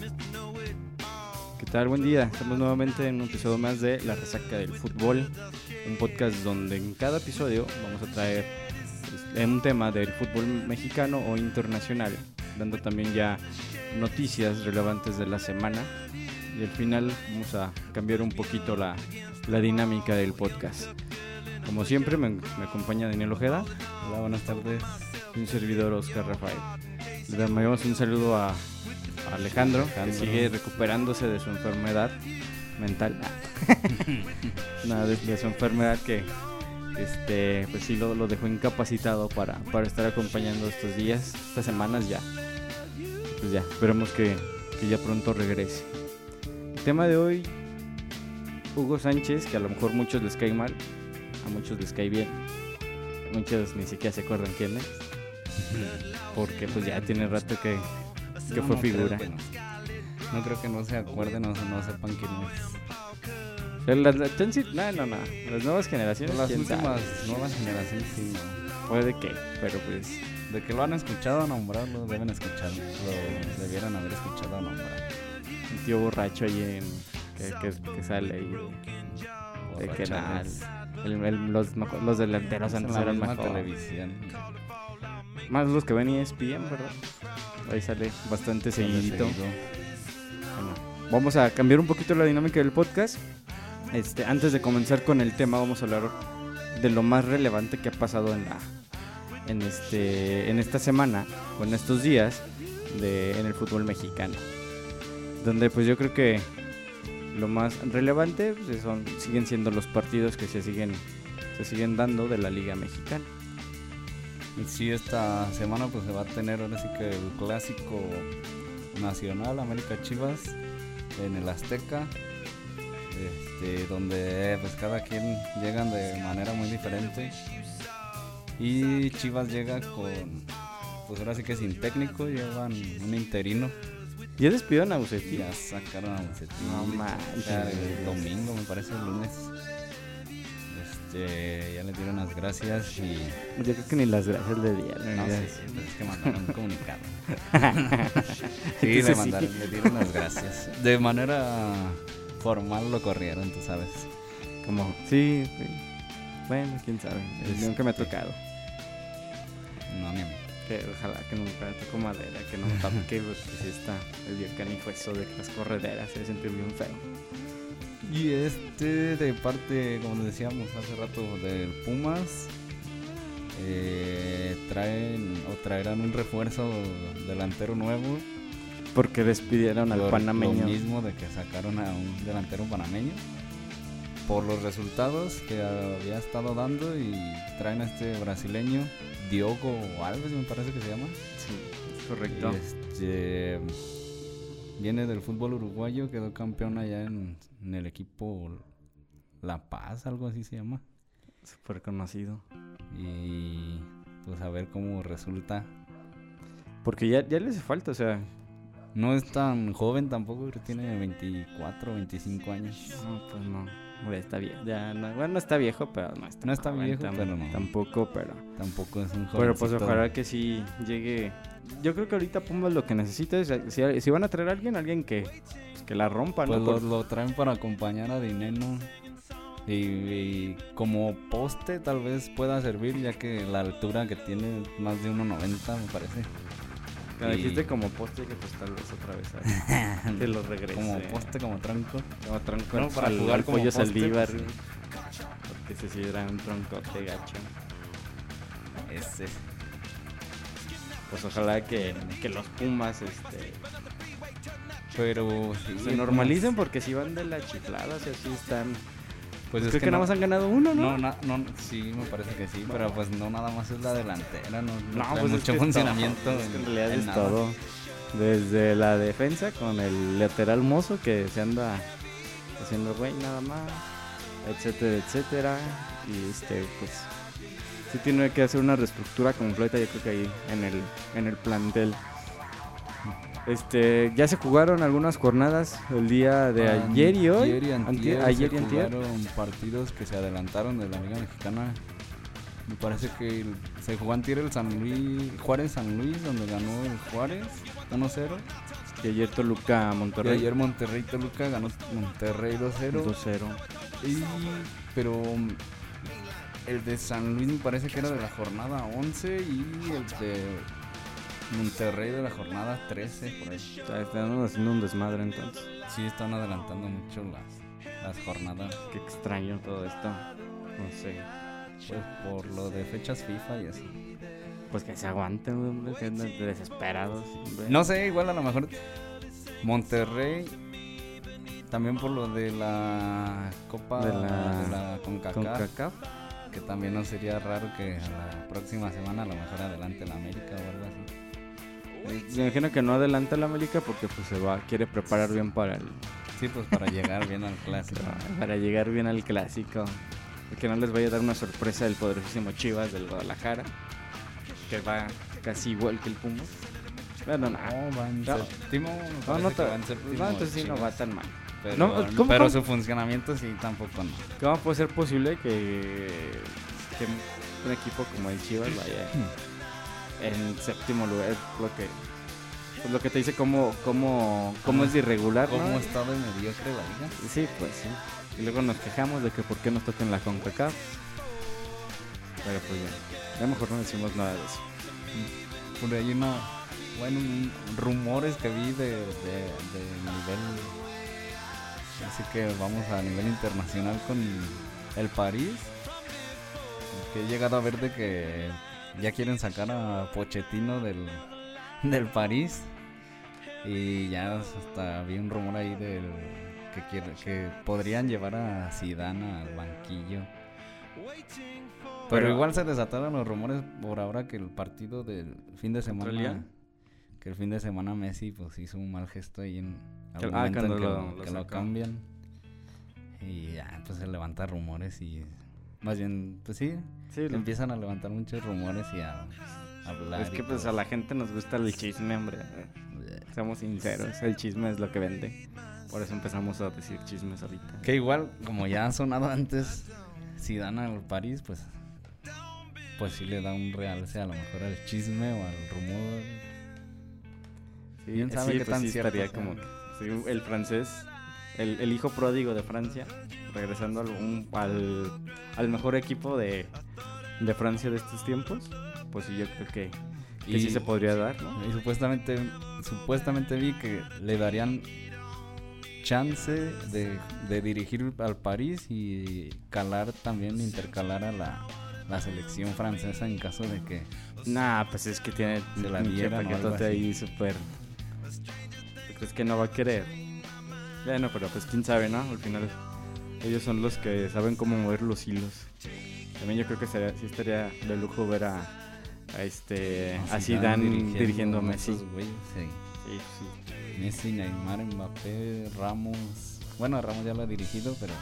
¿Qué tal? Buen día. Estamos nuevamente en un episodio más de La Resaca del Fútbol, un podcast donde en cada episodio vamos a traer un tema del fútbol mexicano o internacional, dando también ya noticias relevantes de la semana. Y al final vamos a cambiar un poquito la, la dinámica del podcast. Como siempre, me, me acompaña Daniel Ojeda. Hola, buenas tardes. Un servidor Oscar Rafael. Le damos un saludo a Alejandro, sigue recuperándose de su enfermedad mental. Nada, de, de su enfermedad que este pues sí lo, lo dejó incapacitado para, para estar acompañando estos días, estas semanas ya. Pues ya, esperemos que, que ya pronto regrese. El tema de hoy, Hugo Sánchez, que a lo mejor muchos les cae mal, a muchos les cae bien, muchos ni siquiera se acuerdan quién es, porque pues ya tiene rato que, que No, fue no figura. creo que no. Creo que no se acuerden o no sepan quién es. Pero las- no, no, no, las nuevas generaciones, Las sabe. últimas nuevas generaciones sí, no. puede que, pero pues De que lo han escuchado nombrarlo, deben escucharlo. Lo debieran haber escuchado nombrar. un tío borracho ahí en, que, que- que sale ahí de, de que nada, Borrachales. el- el- los, los delanteros antes eran mejor. televisión. Más los que ven ESPN, ¿verdad? Ahí sale bastante seguidito. Bueno, vamos a cambiar un poquito la dinámica del podcast. Este, antes de comenzar con el tema, vamos a hablar de lo más relevante que ha pasado en la en este en esta semana o en estos días de, en el fútbol mexicano. Donde pues yo creo que lo más relevante pues, son siguen siendo los partidos que se siguen se siguen dando de la Liga Mexicana. Y Sí, esta semana pues se va a tener ahora sí que el clásico nacional América Chivas en el Azteca. Este, donde pues cada quien llegan de manera muy diferente. Y Chivas llega con pues ahora sí que sin técnico, llevan un interino. Ya despidieron a Y Bucetich. ya sacaron a Bucetich. No manches. El domingo, me parece, el lunes. Este, ya le dieron las gracias y Yo creo que ni las gracias le dieron. no, sí, sí, es que mandaron un comunicado. sí, le sí. mandaron, le dieron las gracias. De manera formal lo corrieron, tú sabes. Como, sí, sí. Bueno, quién sabe. Este- Nunca me ha tocado. No, ni a mí. Que ojalá que nunca me toque madera, que no me toque, porque sí está medio canijo eso de que las correderas se sentir bien feo. Y este, de parte, como decíamos hace rato, del Pumas, eh, traen o traerán un refuerzo delantero nuevo. Porque despidieron al panameño. Lo mismo de que sacaron a un delantero panameño. Por los resultados que había estado dando y traen a este brasileño, Diogo Alves me parece que se llama. Sí, correcto. Este, viene del fútbol uruguayo, quedó campeón allá en, en el equipo La Paz, algo así se llama. Súper conocido. Y pues a ver cómo resulta. Porque ya, ya le hace falta, o sea, No es tan joven tampoco, tiene 24, 25 años. no, pues no. Está viejo. Ya, no, bueno, no está viejo, pero no está, No está joven viejo, tam- pero no. Tampoco, pero. Tampoco es un joven. Pero pues ojalá que sí llegue. Yo creo que ahorita Pumas lo que necesita es. Si, si van a traer a alguien, alguien que, pues, que la rompa, Pues ¿no? lo, Por- lo traen para acompañar a Dineno. Y, y como poste tal vez pueda servir, ya que la altura que tiene es más de 1.90 me parece. Me y- dijiste como poste que pues tal vez otra vez te lo regrese. Como poste, como tranco. Como tronco No, para jugar como poste, Saldívar, pues, güey. Porque ese sí era un troncote gacho. Ese. Pues ojalá que, que los Pumas este, Pero sí, se normalicen porque si van de la chiflada, o sea, sí están... Pues Creo es que, que, nada más han ganado uno, ¿no? no, na- no, sí, me parece que sí, pero pues no nada más es la delantera, no, no, No, pues es mucho que funcionamiento. es que en realidad en es nada. todo. Desde la defensa con el lateral mozo que se anda haciendo güey nada más, etcétera, etcétera. Y este, pues, sí tiene que hacer una reestructura completa, yo creo que ahí en el, en el plantel. Este, ya se jugaron algunas jornadas el día de ayer y hoy. Ayer y antier, Antier- ayer se y antier. jugaron partidos que se adelantaron de la Liga Mexicana. Me parece que el- se jugó antier el San Luis, Juárez San Luis, donde ganó el Juárez 1-0. Y ayer Toluca Y Monterrey. ayer Monterrey Toluca ganó Monterrey 2-0. 2-0. Y, pero el de San Luis me parece que era de la jornada 11 y el de Monterrey de la jornada 13 por ahí. Está- Están haciendo un desmadre entonces. Sí, están adelantando mucho las, las jornadas. Qué extraño todo esto. No sé. Pues por lo de fechas FIFA y eso. Pues que se aguanten, hombre, que andan desesperados. hombre. No sé, igual a lo mejor Monterrey. También por lo de la Copa De de la- la, CONCACAF, Con CACAF. que también no sería raro que la próxima semana a lo mejor adelante la América o Me imagino que no adelanta la América porque pues se va, quiere preparar bien para el Sí, pues para llegar bien al clásico. para llegar bien al clásico. Y Que no les vaya a dar una sorpresa del poderosísimo Chivas del Guadalajara. Que va casi igual que el Pumas. Bueno, no. No, va en No. séptimo. No, no, te- va en séptimo no, entonces sí no va tan mal. Pero, No, ¿cómo- pero cómo? su funcionamiento sí tampoco no. ¿Cómo puede ser posible que, que un equipo como el Chivas vaya en séptimo lugar? Lo que, pues lo que te dice cómo, cómo, cómo es irregular, ¿no? ¿Cómo está de mediocre la liga? Sí, pues sí. Y luego nos quejamos de que por qué nos tocan la CONCACAF. Pero pues ya, ya mejor no decimos nada de eso. Por ahí no. Bueno, rumores que vi de, de, de nivel. Así que vamos a nivel internacional con el París. Que he llegado a ver de que ya quieren sacar a Pochettino del, del París. Y ya hasta vi un rumor ahí del que, quiere, que podrían llevar a Zidane al banquillo. Pero, Pero- igual se desataron los rumores por ahora que el partido del fin de semana. Australia? Que el fin de semana Messi pues hizo un mal gesto ahí en algún ah, momento en que, lo- que lo cambian. Y ya pues se levanta rumores y más bien pues sí, Sí, lo- empiezan a levantar muchos rumores y a, a hablar. es que pues todo. a la gente nos gusta el chisme, hombre. Seamos sinceros, el chisme es lo que vende. Por eso empezamos a decir chismes ahorita. Que igual, como ya ha sonado antes, si dan al París, pues pues sí le da un realce a lo mejor al chisme o al rumor. Sí, ¿Quién sabe sí, qué pues tan sí cierto como que- sí, el francés, el, el hijo pródigo de Francia, regresando al, un- al, al mejor equipo de, de Francia de estos tiempos, pues yo creo que, que sí Y- se podría dar, ¿no? Y supuestamente, supuestamente vi que le darían chance de, de dirigir al París y calar también, intercalar a la, la selección francesa en caso de que Nah, pues es que tiene Se la algo paquetote ahí súper... ¿Tú crees que no va a querer? Bueno, pero pues quién sabe, ¿no? Al final ellos son los que saben cómo mover los hilos. También yo creo que sería- sí estaría de lujo ver a, a este a Zidane dirigiendo, a Messi. sí. Sí, sí. Messi, Neymar, Mbappé, Ramos. Bueno, Ramos ya lo ha dirigido, pero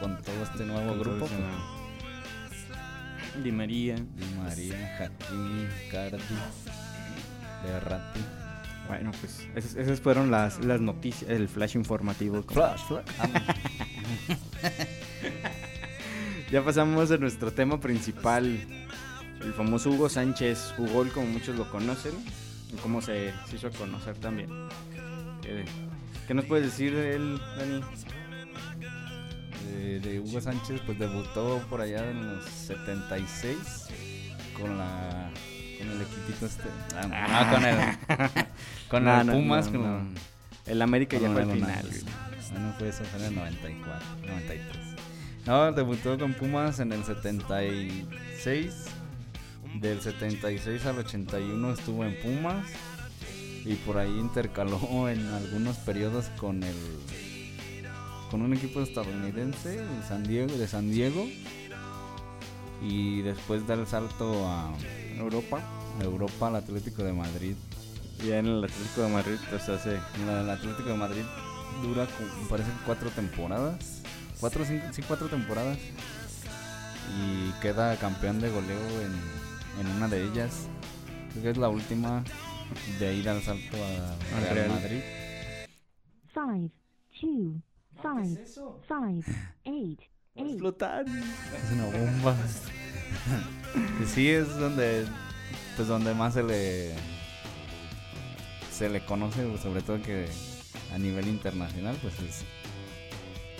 con todo este nuevo Con grupo, ese pues. Di María. Di María, Hakimi, Cardi, Berratti. Bueno, pues esas, esas fueron las, las noticias, el flash informativo. como- Flash, flash. Ya pasamos a nuestro tema principal. El famoso Hugo Sánchez, Hugo, como muchos lo conocen, y cómo se, se hizo conocer también. ¿Qué, qué nos puedes decir de él, Dani? de, de Hugo Sánchez pues debutó por allá en los 76 con la con el equipito este ah, no, Ah. con el con No, el no, Pumas no, con no. El América ya con fue al el final. United. bueno fue eso fue en el 94 93 no debutó con Pumas en el 76 del 76 al 81 estuvo en Pumas y por ahí intercaló en algunos periodos con el con un equipo estadounidense de San Diego de San Diego y después da el salto a Europa. Europa al Atlético de Madrid Ya en el Atlético de Madrid, pues hace. En la- el Atlético de Madrid dura me parece que cuatro temporadas cuatro cinco sí cuatro temporadas y queda campeón de goleo en, en una de ellas creo que es la última de da el salto a Al Real Real. Madrid five, two, five, five, eight, eight. explotar. Es una bomba. Sí, es donde. Pues donde más se le. se le conoce, sobre todo que a nivel internacional, pues es,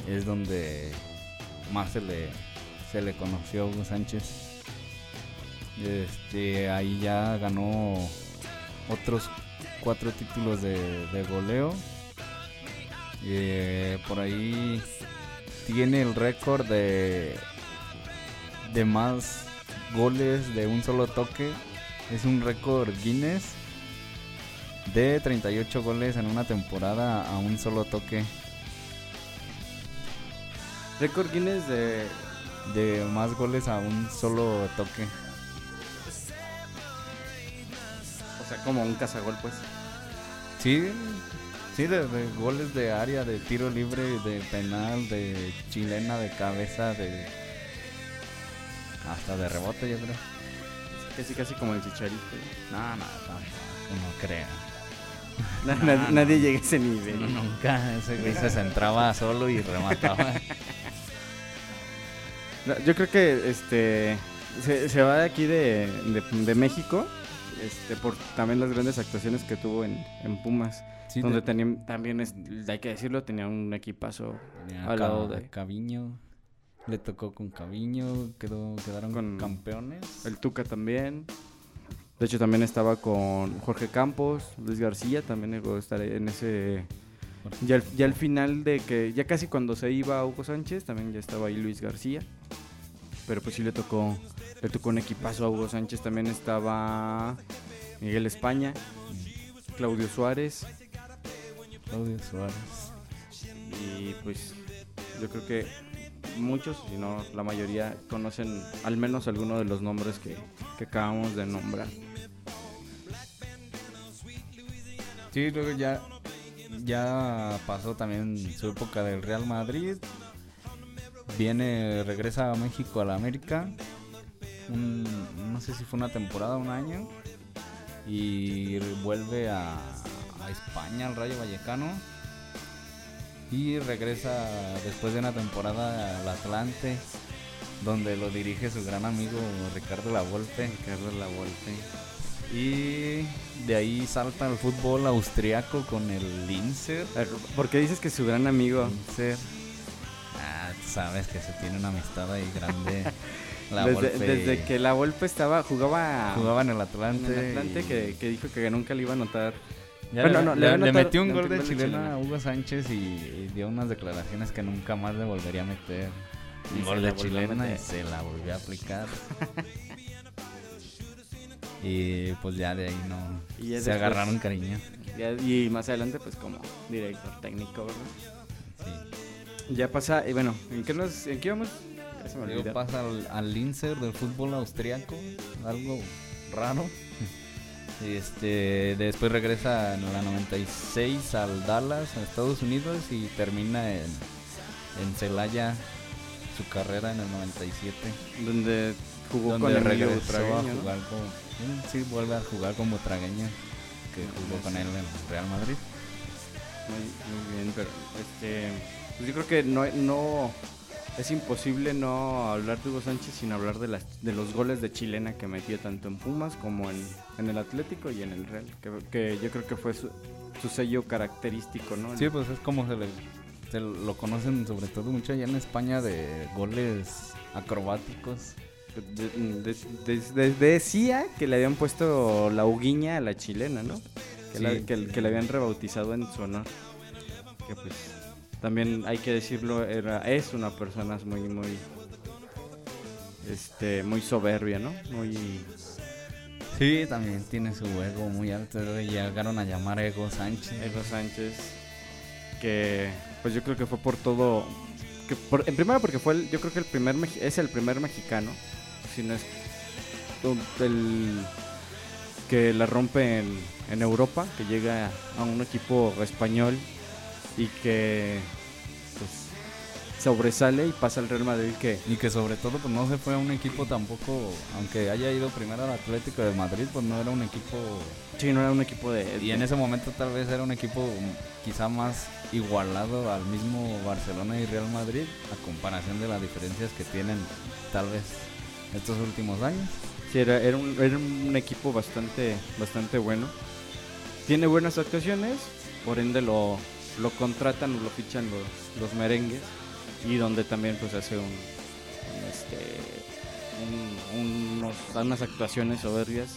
es donde más se le, se le conoció a Hugo Sánchez. Este, ahí ya ganó otros cuatro títulos de, de goleo. Eh, por ahí tiene el récord de, de más goles de un solo toque. Es un récord Guinness de 38 goles en una temporada a un solo toque. Récord Guinness de. De más goles a un solo toque. O sea, como un cazagol, pues. Sí, sí, de, de goles de área, de tiro libre, de penal, de chilena, de cabeza, de. Hasta de rebote, yo creo. Casi, casi como el chicharito. No, no, no. Na- No, na- no. Nadie llega a ese nivel. No, nunca, ese güey se centraba solo y remataba. Yo creo que este se, se va de aquí de, de, de México este por también las grandes actuaciones que tuvo en, en Pumas, Sí, donde te- tenía, también es, hay que decirlo, tenía un equipazo tenía al lado de- Caviño. Le tocó con Caviño, quedó, quedaron Con campeones. el Tuca también. De hecho también estaba con Jorge Campos, Luis García también llegó a estar en ese ya al, ya al final de que ya casi cuando se iba Hugo Sánchez también ya estaba ahí Luis García. Pero pues sí le tocó le tocó un equipazo a Hugo Sánchez, también estaba Miguel España, Claudio Suárez Claudio Suárez. y pues yo creo que muchos, si no la mayoría conocen al menos alguno de los nombres que, que acabamos de nombrar. Sí, luego ya, ya pasó también su época del Real Madrid. Viene, regresa a México, a la América. Un- no sé si fue una temporada, un año. Y vuelve a, a España, al Rayo Vallecano. Y regresa después de una temporada al Atlante, donde lo dirige su gran amigo Ricardo Lavolpe. Carlos Lavolpe. Y de ahí salta al fútbol austriaco con el Linzer. Ver, ¿Por qué dices que su gran amigo? Linzer. Ah, sabes que se tiene una amistad ahí grande. La desde, desde que la Volpe estaba jugaba, jugaba en el en Atlante. el Atlante y- que, que dijo que nunca le iba a notar. Ya Bueno, le, no, le le- va a le anotar- metió un le gol metió de un gol de chilena chilena. a Hugo Sánchez y, y dio unas declaraciones que nunca más le volvería a meter. Un gol de chilena y se la volvió a aplicar. y pues ya de ahí no. Y se después- agarraron cariño. Ya- y más adelante, pues como director técnico, ¿verdad? Sí. Ya pasa, y bueno, ¿en qué, nos, en qué íbamos? Luego pasa al, al Linzer del fútbol austriaco, algo raro. Este, después regresa en la 96 al Dallas, a Estados Unidos, y termina en, en Celaya su carrera en el 97. Donde jugó donde con regresó Butragueño, a jugar con. sí, vuelve a jugar con Butragueño, que jugó con él en el Real Madrid. Muy, muy bien, pero este, pues yo creo que no, no es imposible no hablar de Hugo Sánchez sin hablar de las de los goles de chilena que metió tanto en Pumas como en, en el Atlético y en el Real, que, que yo creo que fue su, su sello característico, ¿no? Sí, pues es como se le se lo conocen sobre todo mucho allá en España de goles acrobáticos. De- de- de- de- decía que le habían puesto la huguiña a la chilena, ¿no? Que, Sí. la, que, que le habían rebautizado en su honor. Que pues también hay que decirlo, era, es una persona muy, muy, este, muy soberbia, ¿no? Muy, Sí, también tiene su ego muy alto. y Llegaron a llamar Ego Sánchez. Ego Sánchez, que pues yo creo que fue por todo, que por- en primera porque fue, el- yo creo que el primer, es el primer mexicano, si no es el que la rompe en, en Europa, que llega a un equipo español y que pues sobresale y pasa al Real Madrid que Y que sobre todo pues no se fue a un equipo tampoco, aunque haya ido primero al Atlético de Madrid, pues no era un equipo... sí, no era un equipo de... Y en ese momento tal vez era un equipo quizá más igualado al mismo Barcelona y Real Madrid, a comparación de las diferencias que tienen tal vez estos últimos años. Sí, era, era, un, era un equipo bastante, bastante bueno. tiene buenas actuaciones, por ende lo, lo contratan o lo fichan los, los merengues y donde también pues hace un, un, este un- unos, unas actuaciones soberbias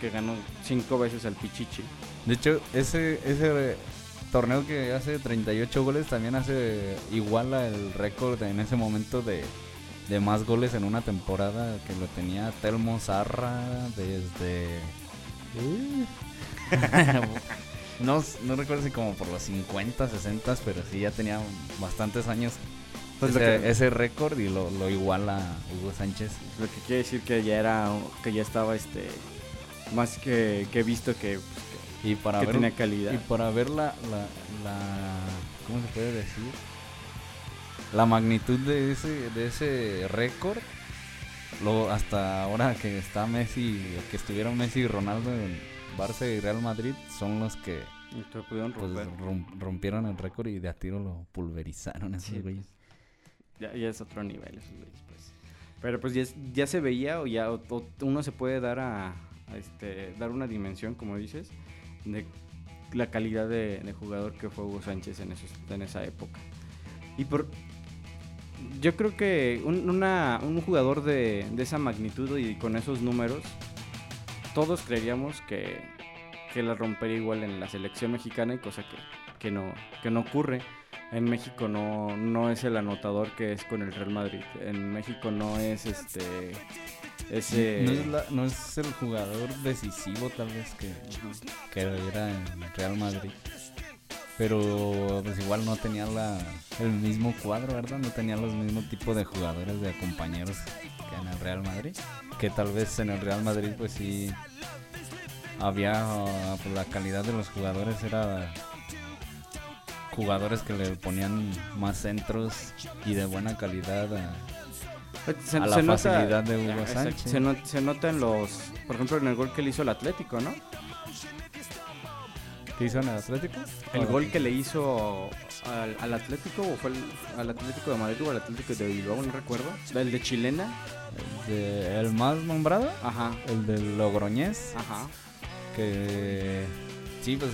que ganó cinco veces al Pichichi. De hecho, ese, ese torneo que hace 38 goles también hace igual el récord en ese momento de, de más goles en una temporada que lo tenía Telmo Zarra desde... no, no recuerdo si como por los 50, 60, pero sí ya tenía bastantes años lo ese, que- ese récord y lo, lo iguala Hugo Sánchez. Lo que quiere decir que ya era que ya estaba este más que, que visto que, pues, Y para que ver, tenía calidad. Y para ver la, la, la- ¿Cómo se puede decir? La magnitud de ese, de ese récord. Lo, hasta ahora que está Messi, que estuvieron Messi y Ronaldo en Barça y Real Madrid, son los que pudieron pues, romper. rompieron el récord y de a tiro lo pulverizaron esos Sí, güeyes. Ya, ya es otro nivel esos güeyes, pues. Pero pues ya, se veía o ya o- o uno se puede dar a, a, este dar una dimensión, como dices, de la calidad de, de jugador que fue Hugo Sánchez en esos, en esa época. Y por yo creo que un, una- un jugador de, de esa magnitud y con esos números, todos creeríamos que, que la rompería igual en la selección mexicana y cosa que, que no, que no ocurre. En México no, no es el anotador que es con el Real Madrid. En México no es este ese No, es la- no es el jugador decisivo tal vez que, que era en Real Madrid. Pero pues igual no tenía la, el mismo cuadro, ¿verdad? No tenía los mismos tipos de jugadores, de compañeros que en el Real Madrid. Que tal vez en el Real Madrid pues sí había pues, la calidad de los jugadores era jugadores que le ponían más centros y de buena calidad a, se, a la se nota- facilidad de Hugo Sánchez. Se, se nota en los, por ejemplo, en el gol que le hizo el Atlético, ¿no? ¿Qué hizo en el Atlético? El gol que le hizo al, al Atlético o fue el- al Atlético de Madrid o al Atlético de Bilbao, no recuerdo. El de Chilena. De- el más nombrado, Ajá, el del Logroñés, ajá. que sí, pues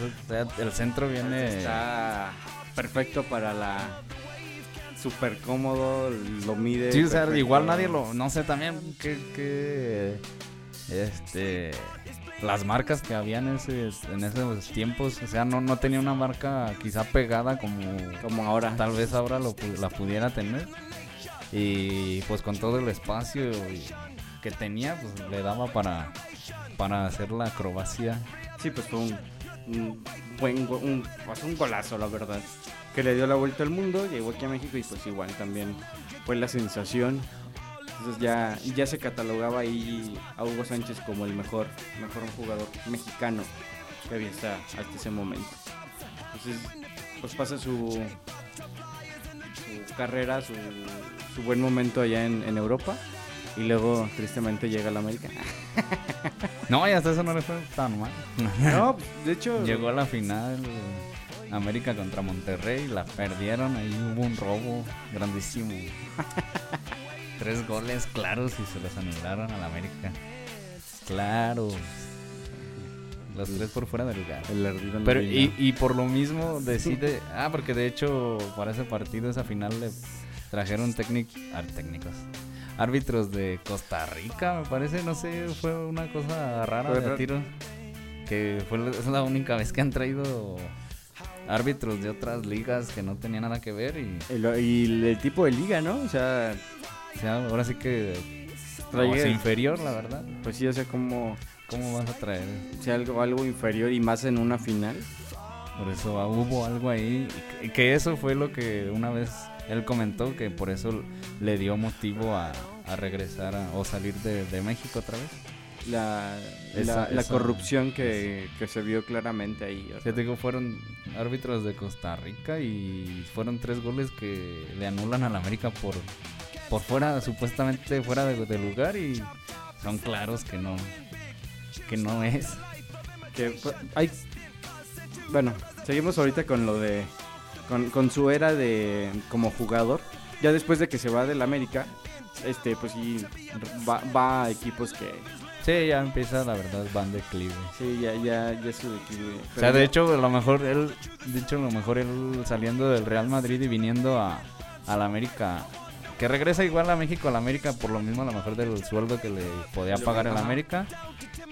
el centro viene Está perfecto para la súper cómodo, lo mide. Sí, o sea, igual nadie lo, no sé también que, que este las marcas que habían en, ese- en esos tiempos, o sea, no, no tenía una marca quizá pegada como Como ahora. tal vez ahora lo, la pudiera tener. Y pues con todo el espacio que tenía, pues le daba para, para hacer la acrobacia. Sí, pues fue un, un buen go- un, pues, un golazo, la verdad. Que le dio la vuelta al mundo, llegó aquí a México y pues igual también fue la sensación. Entonces ya, ya se catalogaba ahí a Hugo Sánchez como el mejor, mejor jugador mexicano que había hasta, hasta ese momento. Entonces, pues pasa su, su carrera, su, su buen momento allá en, en Europa y luego tristemente llega a la América. No, y hasta eso no le fue tan mal. No, de hecho... Llegó a la final América contra Monterrey, la perdieron, ahí hubo un robo grandísimo. Tres goles claros y se los anularon a la América. Claro. Los tres por fuera del lugar. El Pero y, y por lo mismo decide, ah, porque de hecho para ese partido, esa final le trajeron técnic, ah, técnicos, árbitros de Costa Rica, me parece, no sé, fue una cosa rara de a raro. tiro, que fue la- es la única vez que han traído árbitros de otras ligas que no tenían nada que ver y, El, y el tipo de liga, ¿no? O sea, o sea, ahora sí que es inferior, la verdad. pues sí, o sea, como ¿Cómo vas a traer? o sea, algo, algo inferior y más en una final. Por eso ah, hubo algo ahí. y que- eso fue lo que una vez él comentó, que por eso le dio motivo a, a regresar a- o salir de, de México otra vez. La, Esa- la, corrupción que, que se vio claramente ahí. te digo, fueron árbitros de Costa Rica y fueron tres goles que le anulan al América por, por fuera, supuestamente fuera de, de lugar y son claros que no, que no es. que fu- hay bueno seguimos ahorita con lo de con, con su era de como jugador ya después de que se va del América este pues sí va, va a equipos que Sí, ya empieza, la verdad, van declive. Sí, ya, ya, ya su declive. O sea, de ya- hecho, a lo mejor él, de hecho, a lo mejor él saliendo del Real Madrid y viniendo a, a la América, que regresa igual a México, a la América, por lo mismo a lo mejor del sueldo que le podía pagar el Ajá. América.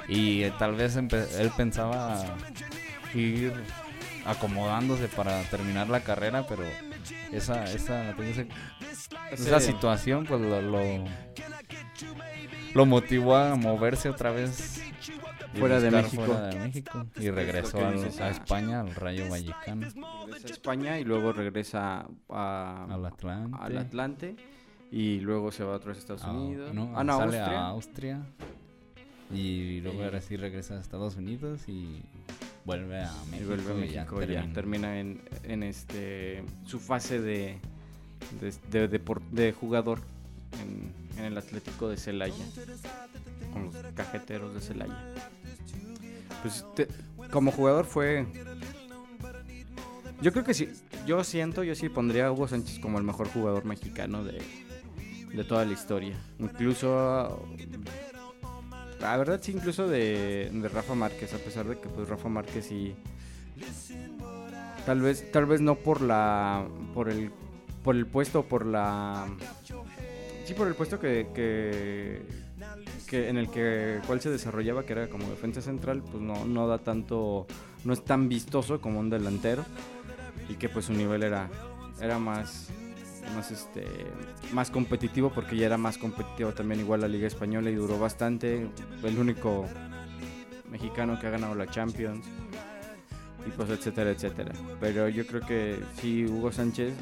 Y eh, tal vez él pensaba ir acomodándose para terminar la carrera, pero esa, esa, esa, esa situación pues lo, lo, lo motivó a moverse otra vez Fuera de México. fuera de México y regresó a. España al Rayo Vallecano Regresa a España y luego regresa a, al Atlante al Atlante y luego se va otra vez a Estados a- Unidos. no, ah, no, sale Austria. a Austria y luego Y- ahora sí regresa a Estados Unidos y vuelve a Y México vuelve a y ya México, ya, termina. en, en este su fase de de, de, de jugador en, en el Atlético de Celaya con los cajeteros de Celaya. Pues te- como jugador fue yo creo que sí, yo siento, yo sí pondría a Hugo Sánchez como el mejor jugador mexicano de, de toda la historia. Incluso la verdad sí, incluso de, de Rafa Márquez, a pesar de que pues Rafa Márquez sí tal vez tal vez no por la por el por el puesto por la sí por el puesto que, que, que en el que cual se desarrollaba que era como defensa central pues no no da tanto no es tan vistoso como un delantero y que pues su nivel era era más más este más competitivo porque ya era más competitivo también igual la liga española y duró bastante. El único mexicano que ha ganado la Champions y pues etcétera etcétera. Pero yo creo que sí Hugo Sánchez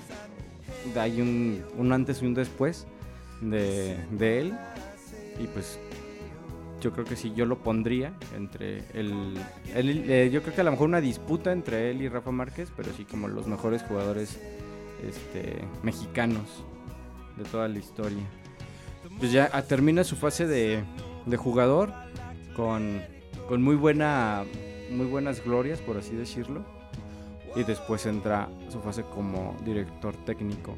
hay un, un antes y un después de, de él. Y pues yo creo que sí yo lo pondría entre el, el- eh, yo creo que a lo mejor una disputa entre él y Rafa Márquez pero sí como los mejores jugadores este, mexicanos de toda la historia pues ya ah, termina su fase de, jugador con, muy buena muy buenas glorias por así decirlo y después entra su fase como director técnico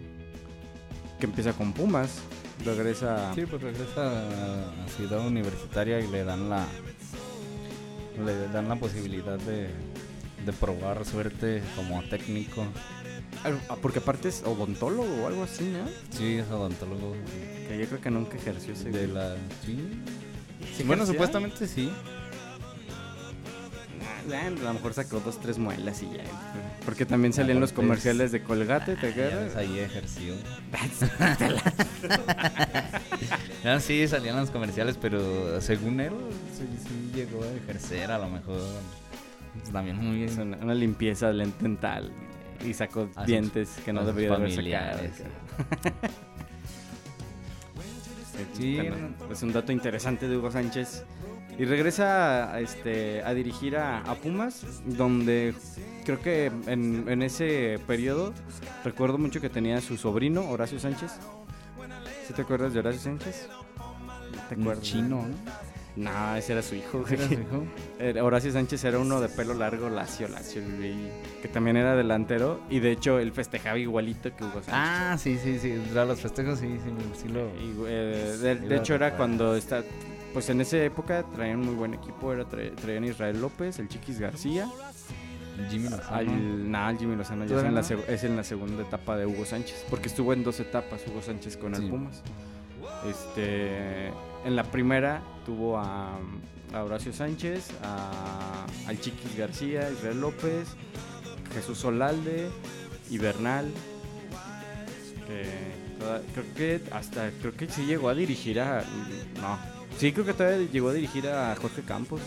que empieza con Pumas regresa Sí, pues regresa a Ciudad Universitaria y le dan la le dan la posibilidad de probar suerte como técnico. Ah, porque aparte es odontólogo o algo así ¿no? Sí, es odontólogo que yo creo que nunca ejerció ese de la sí. ¿Sí bueno, supuestamente sí. Ah, a lo mejor sacó dos tres muelas y ya porque también salían los comerciales de Colgate ¿te Ah, acuerdas? ahí ejerció. Sí, salían los comerciales, pero según él, sí, sí llegó a ejercer a lo mejor. pues, También muy Es bien. una, una limpieza dental y sacó A sus- dientes que no debería de haber sacado. Sí, es un dato interesante de Hugo Sánchez. Y regresa a, este, a dirigir a, a Pumas, donde creo que en, en ese periodo recuerdo mucho que tenía su sobrino, Horacio Sánchez. ¿Sí te acuerdas de Horacio Sánchez? ¿Te Un chino, ¿no? No, ese era su hijo. ¿Era su hijo? Horacio Sánchez era uno de pelo largo, lacio, lacio, el güey, que también era delantero. Y de hecho él festejaba igualito que Hugo Sánchez. Ah, sí, sí, sí. Los festejos sí, sí, sí lo. Y, eh, de, hecho era cuando está, pues en esa época traían muy buen equipo, era tra- traían Israel López, el Chiquis García, Jimmy Lozano. al nah, el Jimmy Lozano ya es ¿Todavía en, la es en la segunda etapa de Hugo Sánchez, porque estuvo en dos etapas Hugo Sánchez con el Sí. Pumas. Este, en la primera tuvo a, a Horacio Sánchez, a, al Chiquis García, Israel López, Jesús Solalde y Bernal. Que toda- creo que hasta creo que sí llegó a dirigir a no, sí creo que todavía llegó a dirigir a Jorge Campos.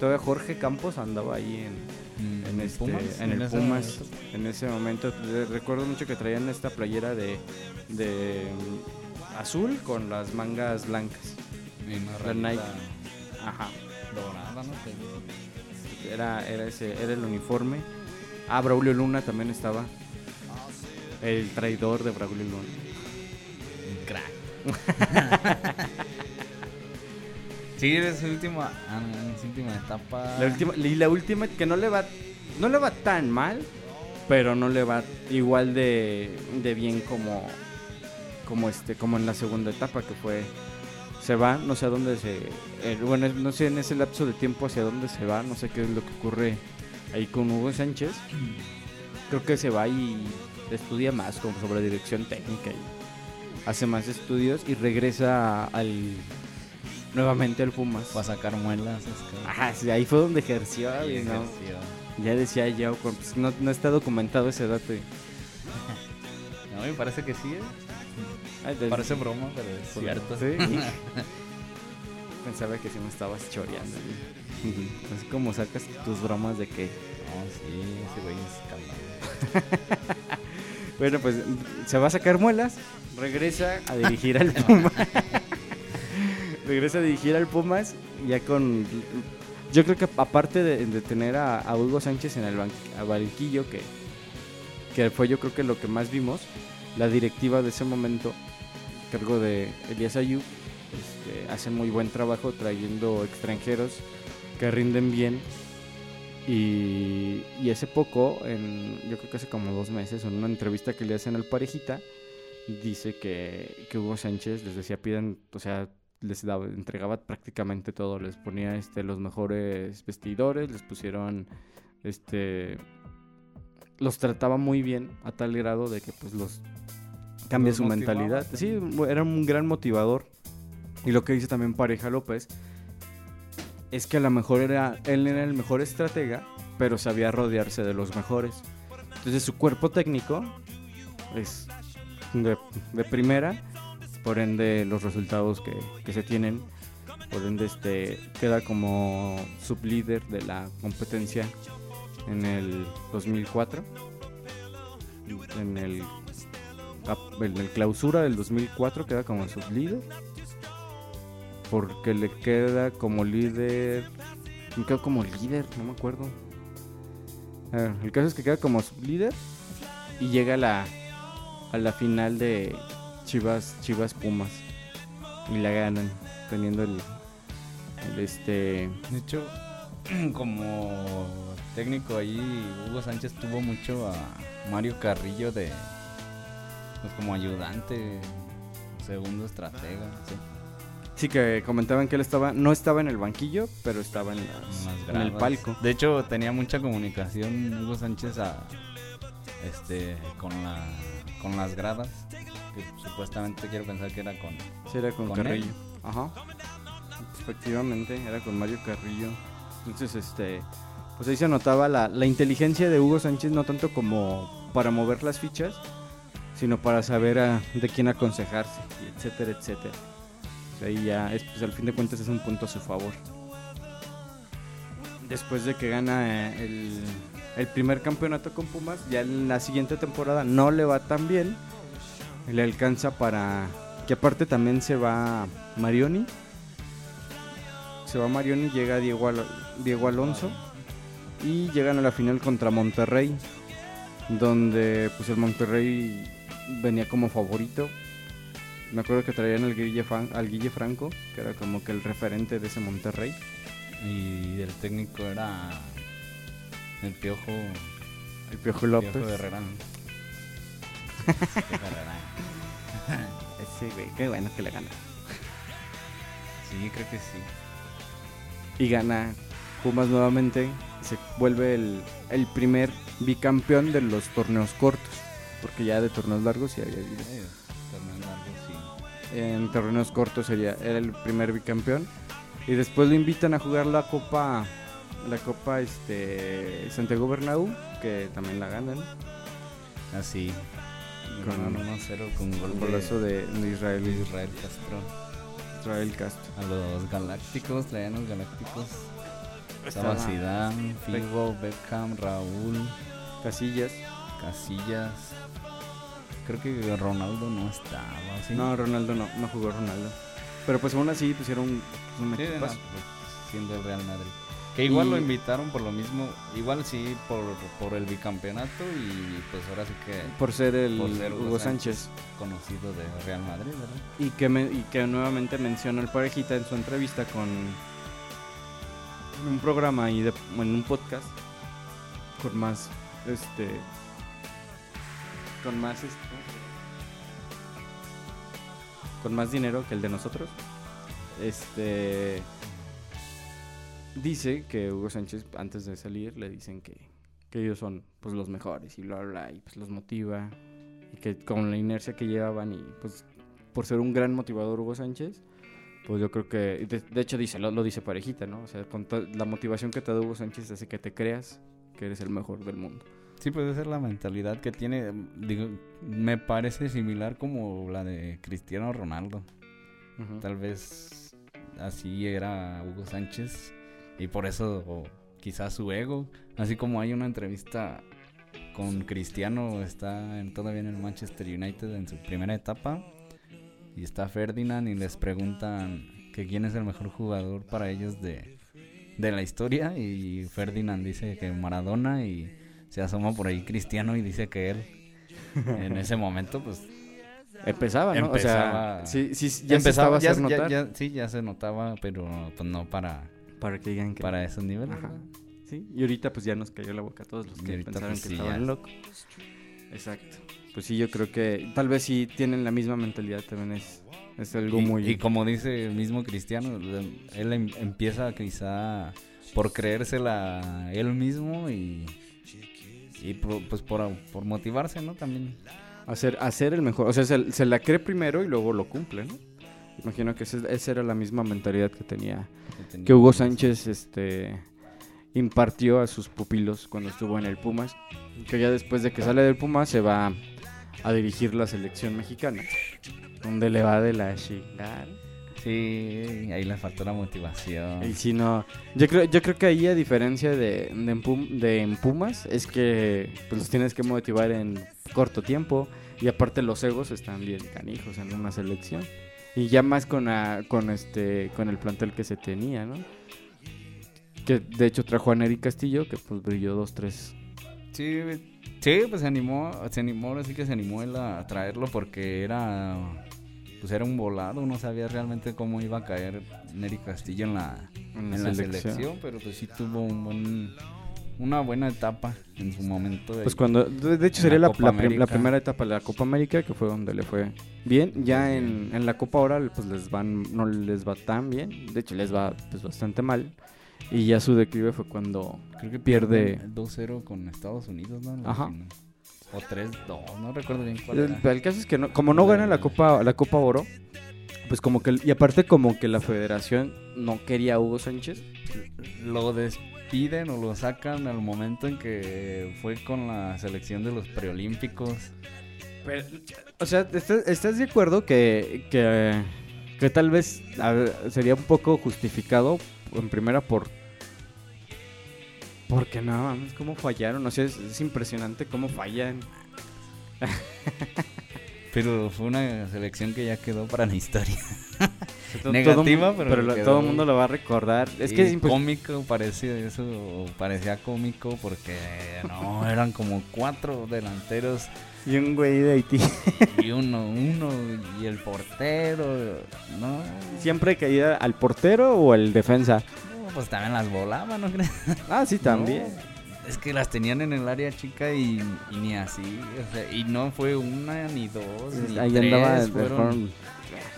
Todavía Jorge Campos andaba ahí en, Mm, en, este, Pumas, en el Pumas en ese momento. Recuerdo mucho que traían esta playera de, de mm, azul con las mangas blancas. Una La Nike. Ajá. dorada, no sé. Era, era ese, era el uniforme. Ah, Braulio Luna también estaba. El traidor de Braulio Luna. Un crack. sí, es su última, ah, su última etapa. La última, y la última que no le va no le va tan mal, pero no le va igual de, de bien como como este como en la segunda etapa que fue se va, no sé a dónde se... eh, bueno, no sé en ese lapso de tiempo hacia dónde se va, no sé qué es lo que ocurre ahí con Hugo Sánchez. Creo que se va y estudia más como sobre dirección técnica y hace más estudios y regresa al nuevamente al Pumas. Para sacar muelas. Ajá, sí, ahí fue donde ejerció, Ahí y no, ejerció. ya decía yo, pues no, no está documentado ese dato. y- No, me parece que sí, ¿eh? Parece broma, pero es cierto. sí. Pensaba que sí me estabas choreando. Así como sacas tus bromas de que... No, sí, ese güey es calmado. Bueno, pues se va a sacar muelas, regresa a dirigir al Pumas. regresa a dirigir al Pumas ya con... Yo creo que aparte de, de tener a, a Hugo Sánchez en el ban- a banquillo, que, que fue yo creo que lo que más vimos, la directiva de ese momento, cargo de Elías Ayub, este, hace muy buen trabajo trayendo extranjeros que rinden bien. Y, y hace poco, en, yo creo que hace como dos meses, en una entrevista que le hacen al parejita, dice que, que Hugo Sánchez les decía pidan, o sea, les entregaba prácticamente todo, les ponía este los mejores vestidores, les pusieron este los trataba muy bien a tal grado de que pues los cambia su mentalidad. Sí, era un gran motivador. Y lo que dice también Pareja López es que a lo mejor era él era el mejor estratega, pero sabía rodearse de los mejores. Entonces su cuerpo técnico es de, de primera, por ende los resultados que, que se tienen, por ende este queda como sublíder de la competencia en el 2004, en el en el clausura del 2004 queda como sublíder porque le queda como líder me quedo como líder no me acuerdo Ah, el caso es que queda como sublíder y llega a la a la final de Chivas Chivas Pumas y la ganan teniendo el, el este De hecho, como técnico ahí, Hugo Sánchez tuvo mucho a Mario Carrillo de. Pues como ayudante, segundo estratega, sí, sí que comentaban que él estaba no estaba en el banquillo pero estaba en, las- en el gradas. palco De hecho, tenía mucha comunicación Hugo Sánchez a, este, con, la, con las gradas. Que supuestamente quiero pensar que era con. Sí, era con, ¿Con Carrillo. él? Ajá. Efectivamente, era con Mario Carrillo. Entonces, este, pues ahí se notaba la, la inteligencia de Hugo Sánchez, no tanto como para mover las fichas, sino para saber a- de quién aconsejarse, y etcétera, etcétera. O sea, ahí ya, es, pues al fin de cuentas, es un punto a su favor. Después de que gana eh, el, primer campeonato con Pumas, ya en la siguiente temporada no le va tan bien. Le alcanza para que aparte también se va Marioni. Se va Marioni, llega Diego, Diego Alonso. Y llegan a la final contra Monterrey. Donde pues el Monterrey venía como favorito. Me acuerdo que traían al Guille, Fan- al Guille Franco, que era como que el referente de ese Monterrey. Y el técnico era. El Piojo. El Piojo López. Herrera. Piojo Herrera. Ese güey, qué bueno que le gana. Sí, creo que sí. y gana Pumas nuevamente. Se vuelve el, el primer bicampeón de los torneos cortos. Porque ya de torneos largos sí había habido. Eh, sí. En torneos cortos sería, era el primer bicampeón. Y después lo invitan a jugar la Copa, la Copa este, Santiago Bernabéu, que también la ganan. Así. Con- Con 1-0 con gol Un golazo de, de Israel, de Israel Castro. Israel Castro. A los Galácticos, traían los Galácticos. Estaba Zidane, Figo, Beckham, Raúl, Casillas. Casillas. Creo que Ronaldo no estaba, ¿sí? No, Ronaldo no, no jugó Ronaldo. Pero pues aún así pusieron un Sí, no, equipazo. pues, siendo el Real Madrid. Que igual Y- lo invitaron por lo mismo, igual sí por, por el bicampeonato y pues ahora sí que por ser el por ser Hugo Sánchez. conocido de Real Madrid, ¿verdad? Y que, me- y que nuevamente menciona el parejita en su entrevista con un programa y de, en un podcast con más este con más este, con más dinero que el de nosotros. Este dice que Hugo Sánchez antes de salir le dicen que, que ellos son pues los mejores y bla bla y pues los motiva. Y que con la inercia que llevaban y pues por ser un gran motivador Hugo Sánchez pues yo creo que de, de hecho dice lo, lo dice parejita no o sea con la motivación que te da Hugo Sánchez hace que te creas que eres el mejor del mundo Sí, pues esa es la mentalidad que tiene. Digo, me parece similar como la de Cristiano Ronaldo. Tal vez así era Hugo Sánchez y por eso o quizás su ego. Así como hay una entrevista con Cristiano, está en, todavía en el Manchester United en su primera etapa y está Ferdinand y les preguntan que quién es el mejor jugador para ellos de, de la historia y Ferdinand dice que Maradona y se asoma por ahí Cristiano y dice que él. En ese momento pues empezaba no Empezaba- o sea sí, sí ya empezaba, se a hacer ya- notar ya- sí, ya se notaba, pero pues no para, para que digan que para esos niveles. Ajá. Sí, y ahorita pues ya nos cayó la boca a todos los que pensaron pues, que sí, estaban locos. Exacto. Pues sí, yo creo que tal vez si tienen la misma mentalidad también es, es algo Y, muy... y como dice el mismo Cristiano, él em- empieza quizá por creérsela él mismo y, y por- pues por, por motivarse, ¿no? También. Hacer, hacer el mejor. O sea, se, se la cree primero y luego lo cumple, ¿no? Imagino que ese- esa era la misma mentalidad que tenía... que Hugo. Sánchez este, impartió a sus pupilos cuando estuvo en el Pumas. Que ya después de que sale del Pumas se va a dirigir la selección mexicana. Donde le va de la chingada. Sí, ahí le faltó la motivación. Y si no, yo creo, yo creo que ahí a diferencia de, de, en Pum- de en Pumas, es que pues, los tienes que motivar en corto tiempo y aparte los egos están bien canijos en una selección. Y ya más con, la- con este con el plantel que se tenía, ¿no? Que de hecho trajo a Neri Castillo, que pues brilló dos, tres. Sí, sí, pues se animó, se animó, ahora sí que se animó él a traerlo porque era, pues era un volado, no sabía realmente cómo iba a caer Neri Castillo en la, En en la selección, pero pues sí tuvo un buen, una buena etapa en su momento. de- Pues cuando, de de hecho sería la prim- primera etapa de la Copa América, que fue donde le fue bien. Ya en, en la Copa ahora pues les van, no les va tan bien, de hecho les va pues bastante mal. Y ya su declive fue cuando creo que pierde- pierde 2-0 con Estados Unidos, ¿no? Ajá. final. O 3-2, no recuerdo bien cuál El, era. el caso es que no, como no gana la Copa, la Copa Oro, pues como que, y aparte como que la federación no quería a Hugo Sánchez, Lo despiden o lo sacan al momento en que fue con la selección de los preolímpicos. Pero, o sea, ¿estás, estás de acuerdo que, que, que tal vez a sería un poco justificado en primera por... Porque no, mames, cómo fallaron, o sea, es, es impresionante cómo fallan. Pero fue una selección que ya quedó para la historia. Todo- Negativa, todo, pero todo el mundo lo va a recordar. Es que es cómico parecía eso, parecía cómico porque no, eran como cuatro delanteros Y un güey de Haití. y uno, uno y el portero, no, ¿Siempre caía al portero o al defensa? Pues también las volaban, ¿no crees? Ah, sí, también. No, es que las tenían en el área chica y, y ni así, o sea, y no fue una ni dos, ni Ahí tres, andaba, fueron,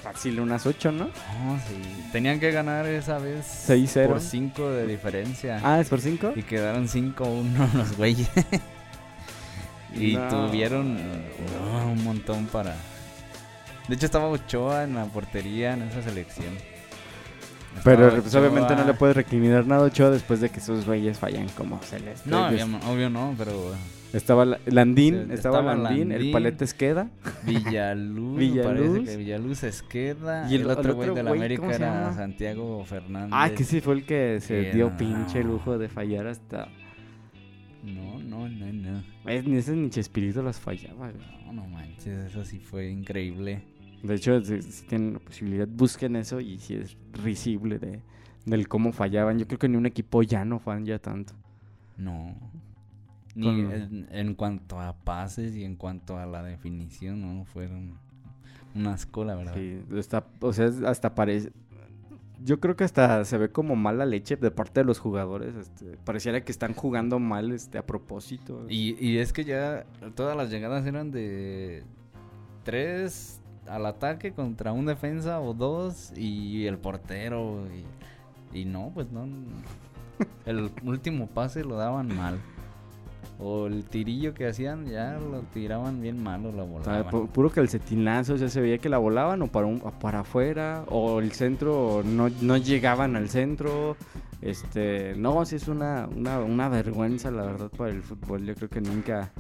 fácil unas ocho, ¿no? no, sí, tenían que ganar esa vez 6-0. por cinco de diferencia. Ah, ¿es por cinco? Y quedaron 5-1 los güeyes. y No. tuvieron no, un montón para. De hecho, estaba Ochoa en la portería en esa selección. Pero pues, obviamente no le puedes recriminar nada a Ochoa después de que esos güeyes fallan como se les No, obvio, obvio no, pero Estaba la- Landín, estaba, estaba Landín, el palete Esqueda. Villaluz, Villaluz. parece que Villaluz Esqueda. Y el- otro güey de la América ¿cómo se era? Santiago Fernández. Ah, que sí fue el que se Que dio no. pinche lujo de fallar hasta... No, no, no, no. Es, ni ese ni Chespirito las fallaba. No, no manches, eso sí fue increíble. De hecho, si, si tienen la posibilidad, busquen eso y si es risible de, del cómo fallaban. Yo creo que ni un equipo ya no falla tanto. No. Ni Con- en, en cuanto a pases y en cuanto a la definición, no fueron una asco, la verdad. Sí, está, o sea, hasta parece... Yo creo que hasta se ve como mala leche de parte de los jugadores. Este, pareciera que están jugando mal este, a propósito. Y, y es que ya todas las llegadas eran de tres, al ataque contra un defensa o dos y el portero. Y, y no, pues no. El último pase lo daban mal. O el tirillo que hacían ya lo tiraban bien malo, la O sea, volaban. pu- puro calcetinazo, o sea, se veía que la volaban o para, un, o para afuera, o el centro no, no llegaban al centro. Este, no, sí es una, una, una vergüenza, la verdad, para el fútbol. Yo creo que nunca,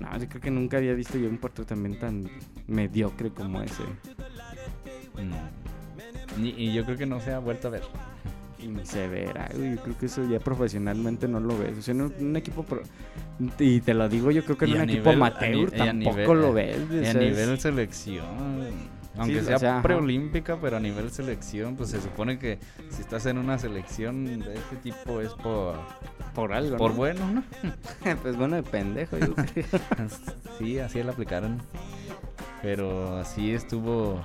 no, yo creo que nunca había visto yo un partido también tan mediocre como ese. No. Ni- y yo creo que no se ha vuelto a ver. Y ni se verá, yo creo que eso ya profesionalmente no lo ves. O sea, un, un equipo, pro- y te lo digo, yo creo que en un equipo amateur tampoco nivel- lo ves. Y a nivel selección. Aunque sea, preolímpica, pero a nivel selección, pues se supone que si estás en una selección de este tipo es por, por algo, por ¿no? bueno, ¿no? pues bueno, de pendejo, yo creo. sí, así la aplicaron. Pero así estuvo.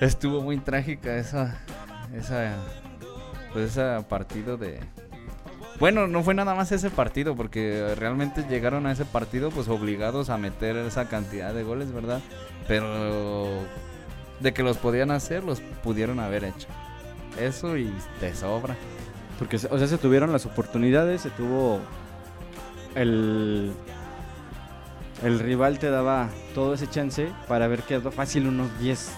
Estuvo muy trágica esa. Esa. Pues ese partido de. Bueno, no fue nada más ese partido, porque realmente llegaron a ese partido pues obligados a meter esa cantidad de goles, ¿verdad? Pero de que los podían hacer, los pudieron haber hecho. Eso y de sobra. Porque, o sea, se tuvieron las oportunidades, se tuvo el... El rival te daba todo ese chance para haber quedado fácil unos 10.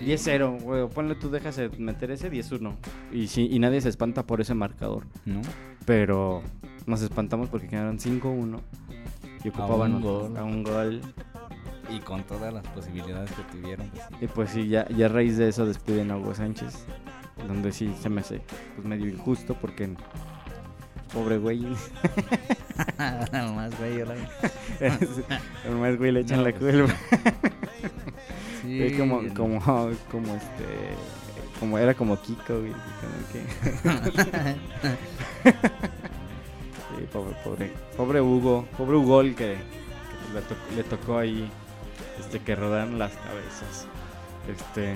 10-0, güey. Ponle tú, dejas de meter ese 10-1. Y, sí, y nadie se espanta por ese marcador. ¿No? Pero nos espantamos porque quedaron 5-1. Y ocupaban un gol. a un gol. Y con todas las posibilidades que tuvieron, pues sí. Y pues sí, ya, ya a raíz de eso despiden a Hugo Sánchez. Donde sí se me hace pues medio injusto porque pobre güey. Nomás, güey, El más güey le echan No, la pues, culpa. Sí, Es como, como, como este, como era como Kiko, güey. Como que... Sí, pobre, pobre, pobre Hugo, pobre Hugo que, que le, to- le tocó ahí, este, que rodaron las cabezas. Este,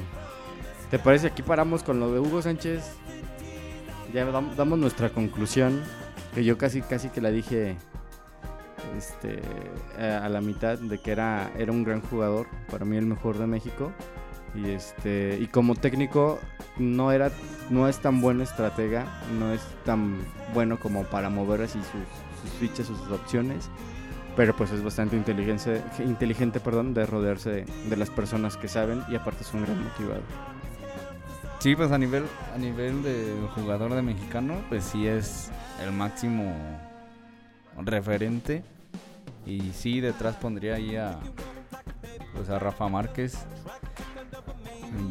¿te parece? Aquí paramos con lo de Hugo Sánchez. Ya dam- damos nuestra conclusión, que yo casi, casi que la dije, este, a la mitad de que era, era un gran jugador, para mí el mejor de México. Y este, y como técnico no era, no es tan buen estratega, no es tan bueno como para mover así sus, sus fichas, sus opciones. Pero pues es bastante inteligente, inteligente perdón, de rodearse de, de las personas que saben y aparte es un gran motivador. Sí, pues a nivel, a nivel de jugador de mexicano, pues sí es el máximo referente. Y sí, detrás pondría ahí a, pues a Rafa Márquez.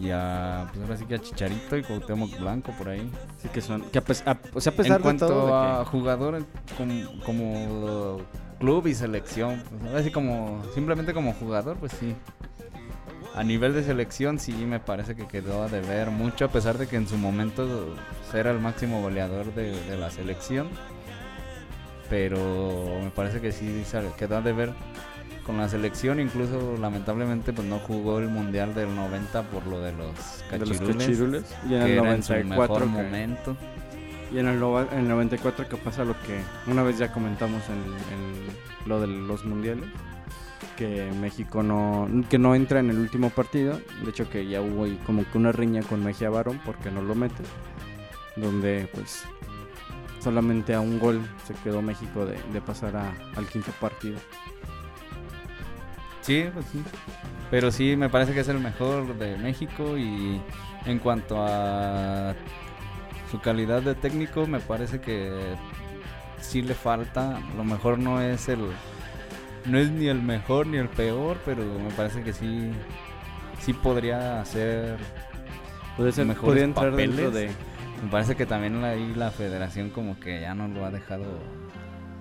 Y a, pues ahora sí que a Chicharito y Cuauhtémoc Blanco por ahí. Así que son, que a, pes- a- o sea, a pesar en cuanto de todo, de a que- jugador como, como club y selección, pues, ahora sí como simplemente como jugador, pues sí. A nivel de selección sí me parece que quedó a deber mucho a pesar de que en su momento era el máximo goleador de, de la selección. Pero me parece que sí quedó a deber con la selección, incluso lamentablemente pues no jugó el mundial del 90 por lo de los de los cachirules, y en que el era en su 94 mejor que- momento. Y en el, en el 94 que pasa lo que una vez ya comentamos en, en lo de los mundiales, que México no, que no entra en el último partido, de hecho que ya hubo como que una riña con Mejía Barón porque no lo mete, donde pues solamente a un gol se quedó México de, de pasar a- al quinto partido. Sí, pues sí. Pero sí, me parece que es el mejor de México y en cuanto a su calidad de técnico, me parece que sí le falta. Lo mejor no es el, no es ni el mejor ni el peor, pero me parece que sí, sí podría hacer. Puede ser, Mejores podría entrar dentro de... Me parece que también ahí la Federación como que ya no lo ha dejado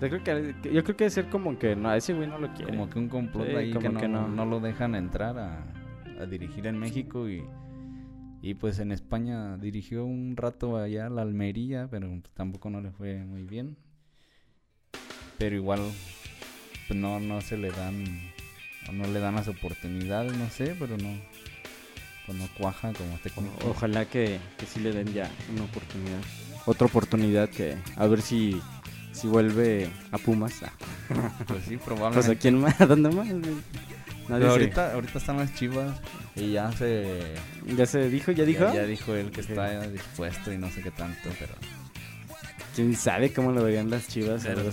Yo creo que, yo creo que debe ser como que no, ese güey no lo quiere. como que un complot Sí, ahí que como no, que no. no lo dejan entrar a, a dirigir en México y, y pues en España dirigió un rato allá a la Almería, pero tampoco no le fue muy bien. Pero igual pues no, no se le dan no le dan las oportunidades, no sé, pero no pues no cuaja como técnico. O- Ojalá que, que sí le den ya una oportunidad. Otra oportunidad que a ver si, si vuelve a Pumas. Pues sí, Pues a probablemente. quién más, ¿a dónde más? Nadie Pero ahorita, ahorita están las chivas y ya se. ¿Ya se dijo? ¿Ya dijo? Ya, ya dijo él que está dispuesto y no sé qué tanto, pero. ¿Quién sabe cómo lo verían las chivas a pero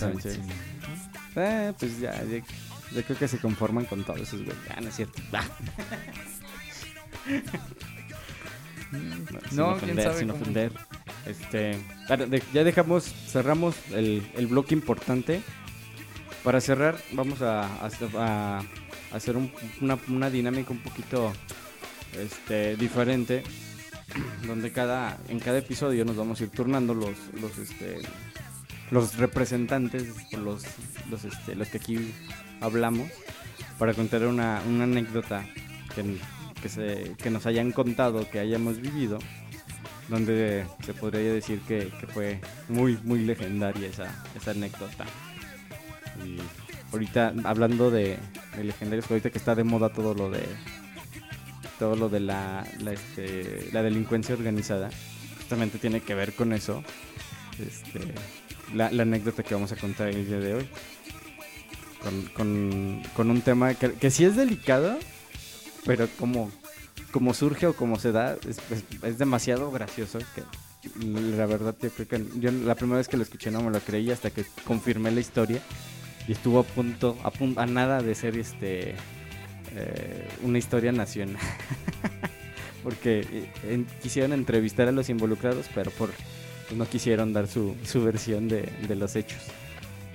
Eh, pues ya, ya, creo que se conforman con todos esos güey. Ah, no es cierto. Ah. sin No, ofender, sabe sin cómo- ofender. Este, ya dejamos, cerramos el, el bloque importante. Para cerrar, vamos a, a- a hacer un- una, una dinámica un poquito este, diferente. Donde cada, en cada episodio nos vamos a ir turnando los, los, este, los representantes, los, los, este, los que aquí hablamos, para contar una, una anécdota que, que, se, que nos hayan contado, que hayamos vivido, donde se podría decir que, que fue muy, muy legendaria esa, esa anécdota. Y ahorita, hablando de, de legendarios, ahorita que está de moda todo lo de todo lo de la, la, este, la delincuencia organizada, justamente tiene que ver con eso. Este, la, anécdota que vamos a contar el día de hoy. Con, con, un tema que, que sí es delicado, pero como, como surge o como se da, es, es- demasiado gracioso que la verdad yo creo que yo la primera vez que lo escuché no me lo creí hasta que confirmé la historia y estuvo a punto, a, pun- a nada de ser este eh, una historia nacional. Porque eh, quisieron entrevistar a los involucrados, pero por no quisieron dar su, su versión de, de los hechos.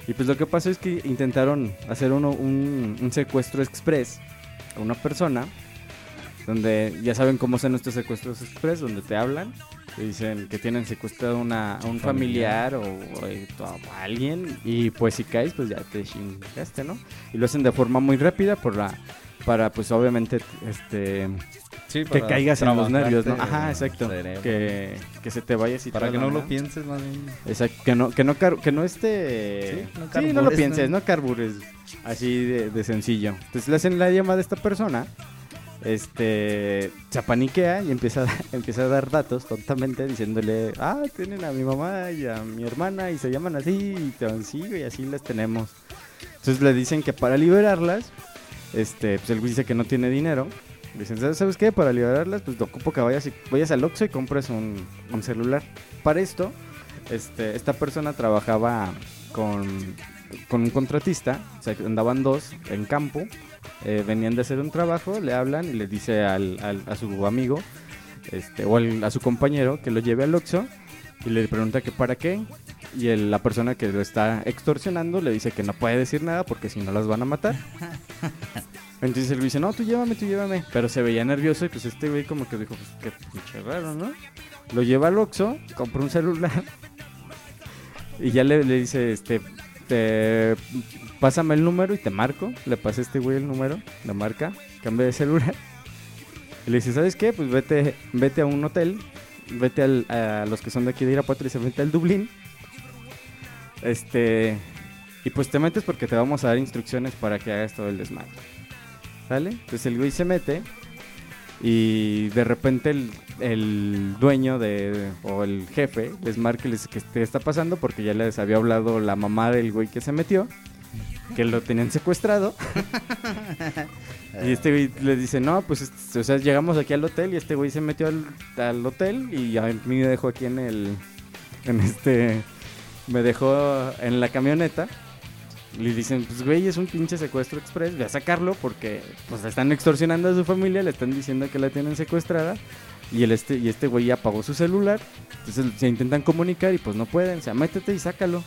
Y pues lo que pasó es que intentaron hacer uno, un, secuestro express a una persona, donde ya saben cómo son estos secuestros express, donde te hablan, te dicen que tienen secuestrado una, a un familiar, o, o, eh, a alguien, y pues si caes, pues ya te chingaste, ¿no? Y lo hacen de forma muy rápida por la, para pues obviamente este Sí, que caigas en los nervios, ¿no? Ajá, el exacto. Que, que se te vaya así Para que no lo pienses más bien. Exacto, que no, que no, que no esté... Sí, no Sí, no lo carbures, pienses, ¿no? no carbures. Así de, de sencillo. Entonces le hacen la llamada a esta persona, este, se apaniquea y empieza a, empieza a dar datos tontamente diciéndole, ah, tienen a mi mamá y a mi hermana y se llaman así y te van sí, y así las tenemos. Entonces le dicen que para liberarlas, este, pues el güey dice que no tiene dinero. Dicen, "¿Sabes- ¿sabes qué? Para liberarlas, pues te ocupo que vayas, y, vayas al Oxxo y compres un, celular. Para esto, este, esta persona trabajaba con, con un contratista, o sea, andaban dos en campo, eh, venían de hacer un trabajo, le hablan y le dice al, a su amigo, este, o a su compañero que lo lleve al Oxxo y le pregunta que para qué. Y la persona que lo está extorsionando le dice que no puede decir nada porque si no las van a matar. Entonces él dice, no, tú llévame, tú llévame. Pero se veía nervioso y pues este güey como que dijo, pues qué pinche raro, ¿no? Lo lleva al Oxxo, compra un celular y ya le, dice, este, te, pásame el número y te marco. Le pasa a este güey el número, le marca, cambia de celular. Y le dice, ¿sabes qué? Pues vete, vete a un hotel, vete a los que son de aquí de Irapuato, le dice, vete al Dublín. Este, y pues te metes porque te vamos a dar instrucciones para que hagas todo el desmadre. ¿Sale? Entonces el güey se mete y de repente el, el dueño de, o el jefe les marca y les que está pasando porque ya les había hablado la mamá del güey que se metió, que lo tenían secuestrado. y este güey le dice, no, pues este, o sea, llegamos aquí al hotel y este güey se metió al, al hotel y a mí me dejó aquí en el, en este, me dejó en la camioneta. Le dicen, pues güey, es un pinche secuestro express, ve a sacarlo porque pues están extorsionando a su familia, le están diciendo que la tienen secuestrada y el este y este güey apagó su celular, entonces se intentan comunicar y pues no pueden, o sea, métete y sácalo.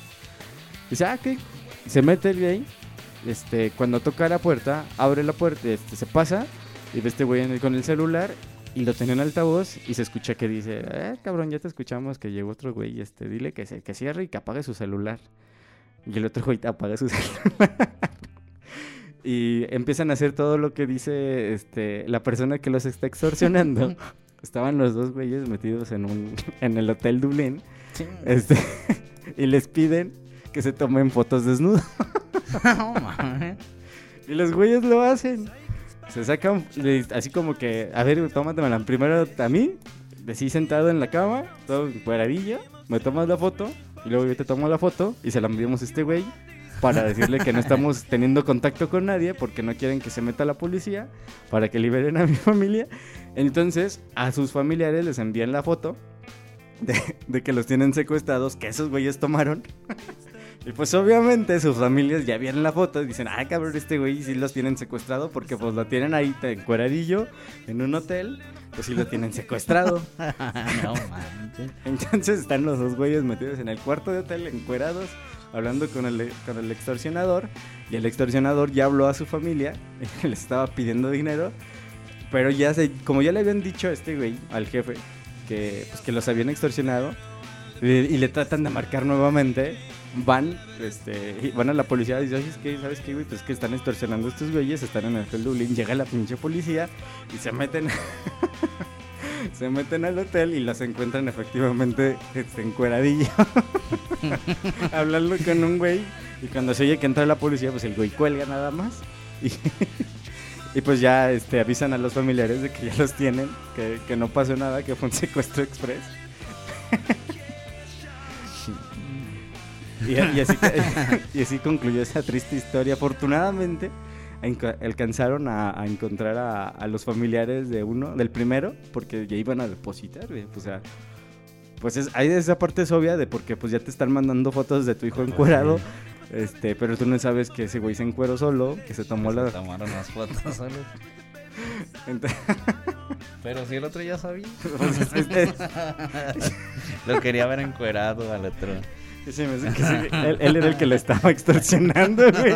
Dice, ah, ok. Se mete el güey, este, cuando toca la puerta, abre la puerta, este, se pasa y ve este güey con el celular y lo tiene en altavoz y se escucha que dice, eh, cabrón, ya te escuchamos que llegó otro güey, este, dile que, se, que cierre y que apague su celular. Y el otro güey apaga su celular. y empiezan a hacer todo lo que dice este, la persona que los está extorsionando. Estaban los dos güeyes metidos en, un, en el Hotel Dublín. Este, y les piden que se tomen fotos desnudos. No. Y los güeyes lo hacen. Se sacan, así como que, a ver, tómatemela primero a mí, así sentado en la cama, todo cuadradillo, me tomas la foto, y luego yo te tomo la foto, y se la enviamos a este güey, para decirle que no estamos teniendo contacto con nadie porque no quieren que se meta la policía para que liberen a mi familia. Entonces, a sus familiares les envían la foto de, de que los tienen secuestrados, que esos güeyes tomaron. Y pues obviamente sus familias ya vieron la foto y dicen, ah, cabrón, este güey sí los tienen secuestrado porque pues lo tienen ahí encueradillo en un hotel, pues sí lo tienen secuestrado. no manches. Entonces están los dos güeyes metidos en el cuarto de hotel encuerados, hablando con el, con el extorsionador. Y el extorsionador ya habló a su familia, les estaba pidiendo dinero, pero ya se, como ya le habían dicho a este güey, al jefe, que, pues, que los habían extorsionado, y, y le tratan de marcar nuevamente, van, este, van a la policía y dicen, es que, ¿sabes qué, güey? Pues que están extorsionando a estos güeyes, están en el hotel Dublín, llega la pinche policía y se meten, se meten al hotel y los encuentran efectivamente este, encueradillo, hablando con un güey, y cuando se oye que entra la policía, pues el güey cuelga nada más, y, y pues ya, este, avisan a los familiares de que ya los tienen, que, que no pasó nada, que fue un secuestro express. Y, y así, y así concluyó esa triste historia. Afortunadamente, alcanzaron a, a encontrar a, a los familiares de uno, del primero, porque ya iban a depositar, güey. O sea, pues es, hay esa parte es obvia de porque pues ya te están mandando fotos de tu hijo encuerado. Este, pero tú no sabes que ese güey se encueró solo, que se tomó Se la... tomaron las fotos solo. Pero si el otro ya sabía. pues, es- es- es- Lo quería ver encuerado al otro. Se me hace que sí, él, él era el que lo estaba extorsionando, güey.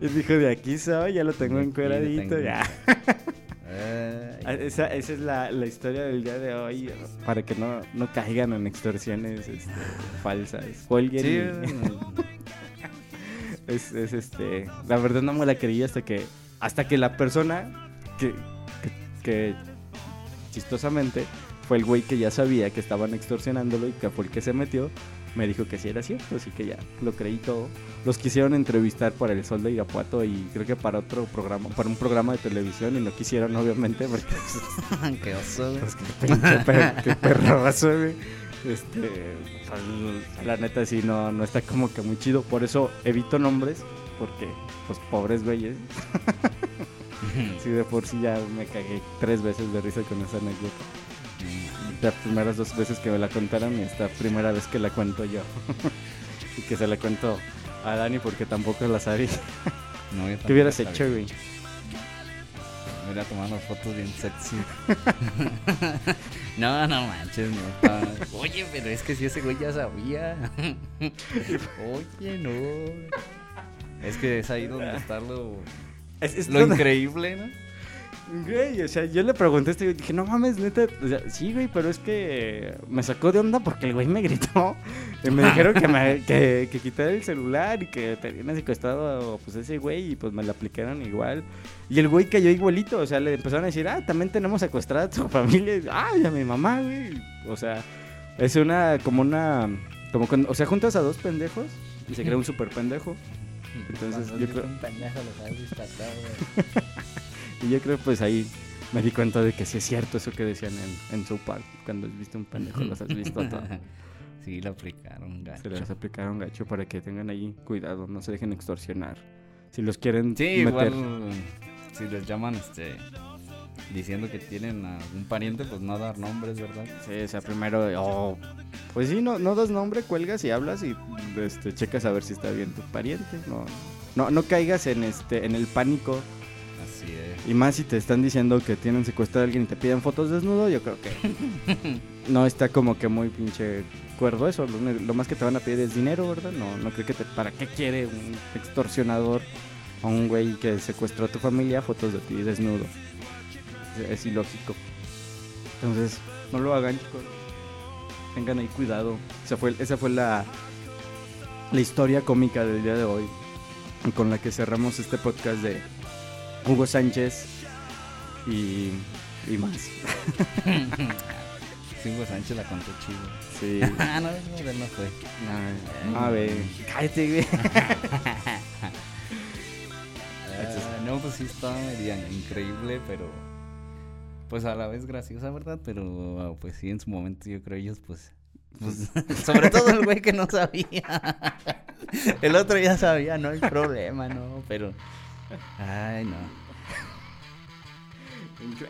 Y dijo, de aquí soy, ya lo tengo encueradito, tengo. ya. Ay, Ah, Esa, esa es la, la historia del día de hoy, para que no, no caigan en extorsiones este, falsas. Cuelguen sí, y- es, es, este, la verdad no me la creí hasta que, hasta que la persona que, que, que chistosamente fue el güey que ya sabía que estaban extorsionándolo y que fue el que se metió, me dijo que sí era cierto, así que ya lo creí todo. Los quisieron entrevistar para El Sol de Irapuato y creo que para otro programa, para un programa de televisión y no quisieron obviamente porque qué oso, pues, qué pinche per- qué perrazo, güey. Este, pues, la neta sí no, no está como que muy chido, por eso evito nombres porque pues pobres güeyes. Sí, de por sí ya me cagué tres veces de risa con esa anécdota. Las primeras dos veces que me la contaron y esta primera vez que la cuento yo. y que se la cuento a Dani porque tampoco la sabía. No, yo ¿Qué hubieras hecho, güey? Me hubiera tomado fotos bien sexy. no, no manches, no. Oye, pero es que si ese güey ya sabía. Oye, no. Es que es ahí donde está lo, Es, es lo donde- increíble, ¿no? Güey, o sea, yo le pregunté a este güey, dije, no mames, neta, o sea, sí, güey, pero es que me sacó de onda porque el güey me gritó y me dijeron que, me, que, que quitara el celular y que tenían secuestrado pues ese güey y pues me lo aplicaron igual. Y el güey cayó igualito, o sea, le empezaron a decir, ah, también tenemos secuestrada a tu familia, y, ah, y a mi mamá, güey. O sea, es una, como una, como cuando, o sea, juntas a dos pendejos y se crea un super pendejo. Entonces, yo creo... Un pendejo los has. Y yo creo pues ahí me di cuenta de que sí es cierto eso que decían en, en South Park. Cuando has visto un pendejo, los has visto todo. Sí, lo aplicaron, gacho. Se les aplicaron gacho para que tengan ahí cuidado, no se dejen extorsionar. Si los quieren Sí, meter... igual si les llaman este diciendo que tienen a un pariente, pues no dar nombres, ¿verdad? Sí, o sea, primero, oh, pues sí, no, no das nombre, cuelgas y hablas y este, checas a ver si está bien tu pariente. No, no, no caigas en este, en el pánico. Y más si te están diciendo que tienen secuestrado a alguien y te piden fotos desnudo, yo creo que no está como que muy pinche cuerdo eso. Lo, más que te van a pedir es dinero, ¿verdad? No, no creo que te... ¿Para qué quiere un extorsionador a un güey que secuestró a tu familia fotos de ti desnudo? Es, es ilógico. Entonces, no lo hagan, chicos. Tengan ahí cuidado. Esa fue, esa fue la, la historia cómica del día de hoy. Con la que cerramos este podcast de Hugo Sánchez y, y más. Sí, Hugo Sánchez la contó chido. Sí. Ah, no, no, no fue. No, a ver, cállate, güey. Ah, no, pues sí estaba media increíble, pero pues a la vez graciosa, ¿verdad? Pero pues sí, en su momento yo creo ellos pues Pues, sobre todo el güey que no sabía. El otro ya sabía, no hay problema, no, pero. Ay, no.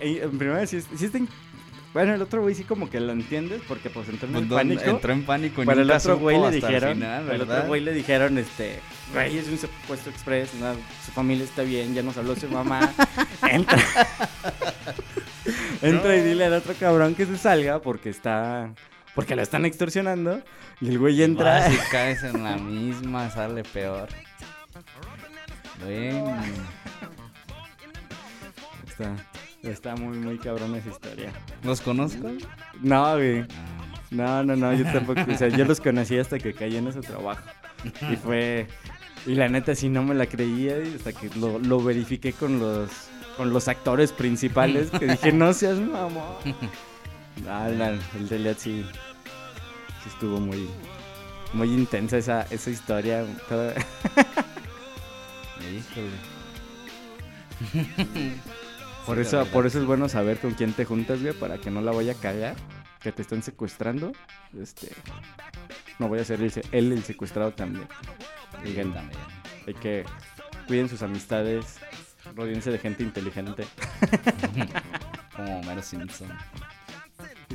En, primera, sí, sí está Bueno, el otro güey sí como que lo entiendes porque pues entró en Pues, el ¿dónde- pánico. Entró en pánico. Pero el otro güey le hasta el dijeron, final, el otro güey le dijeron, este, güey, es un secuestro express, no, su familia está bien, ya nos habló su mamá, entra, entra y dile al otro cabrón que se salga porque está, porque lo están extorsionando y el güey entra, y caes en la misma, sale peor. Bueno. está, está muy, muy cabrón esa historia. ¿Los conozco? No, güey, Ah, no, no, no, yo tampoco, o sea, yo los conocí hasta que caí en ese trabajo y fue, y la neta sí no me la creía hasta que lo, lo verifiqué con los, con los actores principales que dije, no seas mamón. Ah, la- el de Elliot sí, sí estuvo muy, muy intensa esa, esa historia. toda- híjole. Por Sí, eso, por eso es bueno saber con quién te juntas, güey, para que no la vaya a cagar, que te estén secuestrando. Este, no voy a ser el él el secuestrado también. Digan, también. hay que cuiden sus amistades, rodeense de gente inteligente. Como Homero Simpson.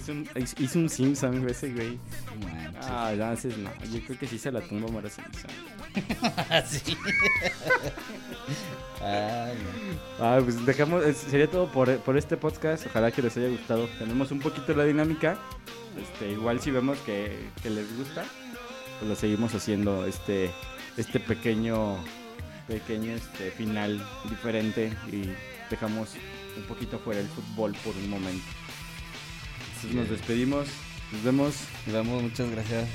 Hizo un, hizo- un Simpson ese güey. Manches. Ah, entonces no, yo creo que sí se la tumba Mara Simpson. sí. Ay, no. Ah, pues dejamos, sería todo por, por este podcast. Ojalá que les haya gustado. Tenemos un poquito la dinámica. Este, igual si vemos que, que les gusta, pues lo seguimos haciendo este, este pequeño, pequeño este final diferente y dejamos un poquito fuera el fútbol por un momento. Entonces nos despedimos. Nos vemos. Nos vemos, muchas gracias.